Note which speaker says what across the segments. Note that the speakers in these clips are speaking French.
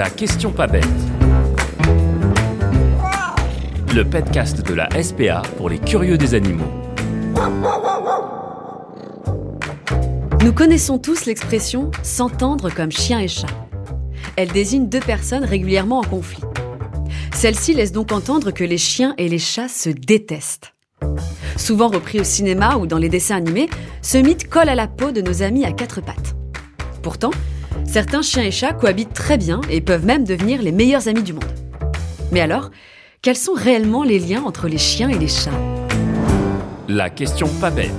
Speaker 1: La question pas bête. Le podcast de la SPA pour les curieux des animaux.
Speaker 2: Nous connaissons tous l'expression s'entendre comme chien et chat. Elle désigne deux personnes régulièrement en conflit. Celle-ci laisse donc entendre que les chiens et les chats se détestent. Souvent repris au cinéma ou dans les dessins animés, ce mythe colle à la peau de nos amis à quatre pattes. Pourtant, certains chiens et chats cohabitent très bien et peuvent même devenir les meilleurs amis du monde. Mais alors, quels sont réellement les liens entre les chiens et les chats?
Speaker 1: La question pas bête.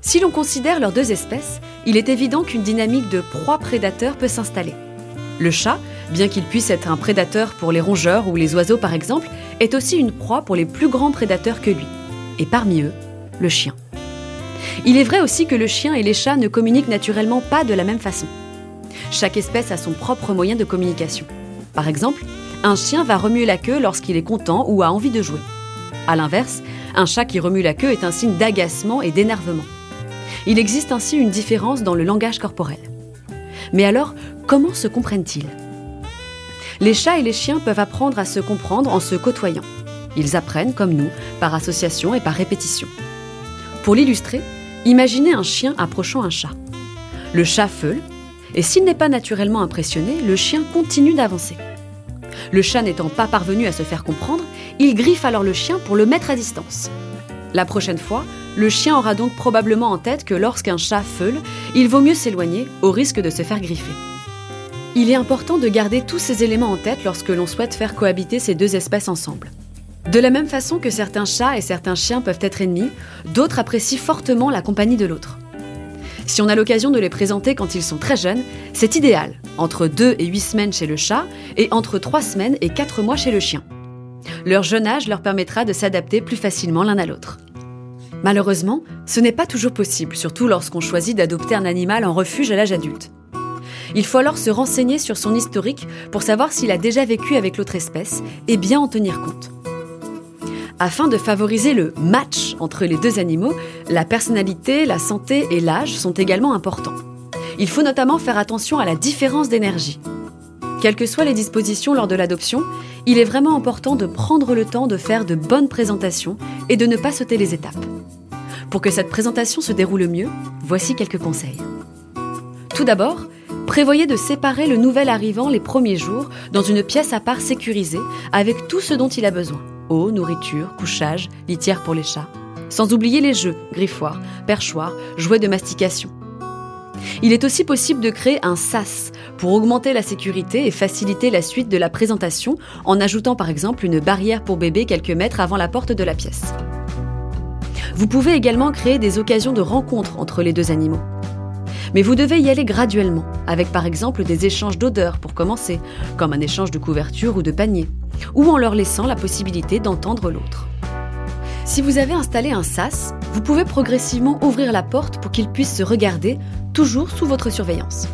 Speaker 2: Si l'on considère leurs deux espèces, il est évident qu'une dynamique de proie-prédateur peut s'installer. Le chat, bien qu'il puisse être un prédateur pour les rongeurs ou les oiseaux par exemple, est aussi une proie pour les plus grands prédateurs que lui. Et parmi eux, le chien. Il est vrai aussi que le chien et les chats ne communiquent naturellement pas de la même façon. Chaque espèce a son propre moyen de communication. Par exemple, un chien va remuer la queue lorsqu'il est content ou a envie de jouer. A l'inverse, un chat qui remue la queue est un signe d'agacement et d'énervement. Il existe ainsi une différence dans le langage corporel. Mais alors, comment se comprennent-ils? Les chats et les chiens peuvent apprendre à se comprendre en se côtoyant. Ils apprennent, comme nous, par association et par répétition. Pour l'illustrer, imaginez un chien approchant un chat. Le chat feule, et s'il n'est pas naturellement impressionné, le chien continue d'avancer. Le chat n'étant pas parvenu à se faire comprendre, il griffe alors le chien pour le mettre à distance. La prochaine fois, le chien aura donc probablement en tête que lorsqu'un chat feule, il vaut mieux s'éloigner au risque de se faire griffer. Il est important de garder tous ces éléments en tête lorsque l'on souhaite faire cohabiter ces deux espèces ensemble. De la même façon que certains chats et certains chiens peuvent être ennemis, d'autres apprécient fortement la compagnie de l'autre. Si on a l'occasion de les présenter quand ils sont très jeunes, c'est idéal, entre 2 et 8 semaines chez le chat et entre 3 semaines et 4 mois chez le chien. Leur jeune âge leur permettra de s'adapter plus facilement l'un à l'autre. Malheureusement, ce n'est pas toujours possible, surtout lorsqu'on choisit d'adopter un animal en refuge à l'âge adulte. Il faut alors se renseigner sur son historique pour savoir s'il a déjà vécu avec l'autre espèce et bien en tenir compte. Afin de favoriser le match entre les deux animaux, la personnalité, la santé et l'âge sont également importants. Il faut notamment faire attention à la différence d'énergie. Quelles que soient les dispositions lors de l'adoption, il est vraiment important de prendre le temps de faire de bonnes présentations et de ne pas sauter les étapes. Pour que cette présentation se déroule mieux, voici quelques conseils. Tout d'abord, prévoyez de séparer le nouvel arrivant les premiers jours dans une pièce à part sécurisée avec tout ce dont il a besoin. Eau, nourriture, couchage, litière pour les chats. Sans oublier les jeux, griffoirs, perchoirs, jouets de mastication. Il est aussi possible de créer un SAS pour augmenter la sécurité et faciliter la suite de la présentation en ajoutant par exemple une barrière pour bébé quelques mètres avant la porte de la pièce. Vous pouvez également créer des occasions de rencontre entre les deux animaux. Mais vous devez y aller graduellement, avec par exemple des échanges d'odeurs pour commencer, comme un échange de couverture ou de panier, ou en leur laissant la possibilité d'entendre l'autre. Si vous avez installé un sas, vous pouvez progressivement ouvrir la porte pour qu'ils puissent se regarder, toujours sous votre surveillance.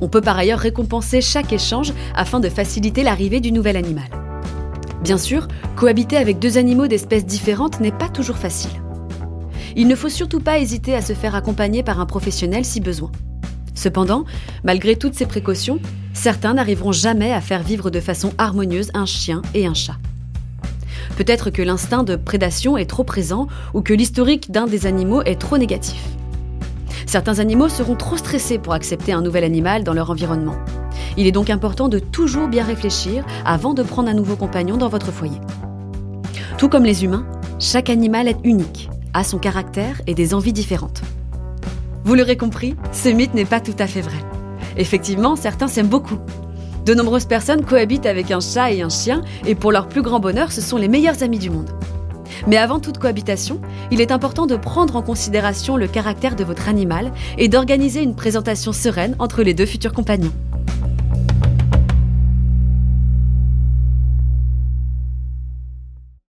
Speaker 2: On peut par ailleurs récompenser chaque échange afin de faciliter l'arrivée du nouvel animal. Bien sûr, cohabiter avec deux animaux d'espèces différentes n'est pas toujours facile. Il ne faut surtout pas hésiter à se faire accompagner par un professionnel si besoin. Cependant, malgré toutes ces précautions, certains n'arriveront jamais à faire vivre de façon harmonieuse un chien et un chat. Peut-être que l'instinct de prédation est trop présent ou que l'historique d'un des animaux est trop négatif. Certains animaux seront trop stressés pour accepter un nouvel animal dans leur environnement. Il est donc important de toujours bien réfléchir avant de prendre un nouveau compagnon dans votre foyer. Tout comme les humains, chaque animal est unique, a son caractère et des envies différentes. Vous l'aurez compris, ce mythe n'est pas tout à fait vrai. Effectivement, certains s'aiment beaucoup, de nombreuses personnes cohabitent avec un chat et un chien, et pour leur plus grand bonheur, ce sont les meilleurs amis du monde. Mais avant toute cohabitation, il est important de prendre en considération le caractère de votre animal et d'organiser une présentation sereine entre les deux futurs compagnons.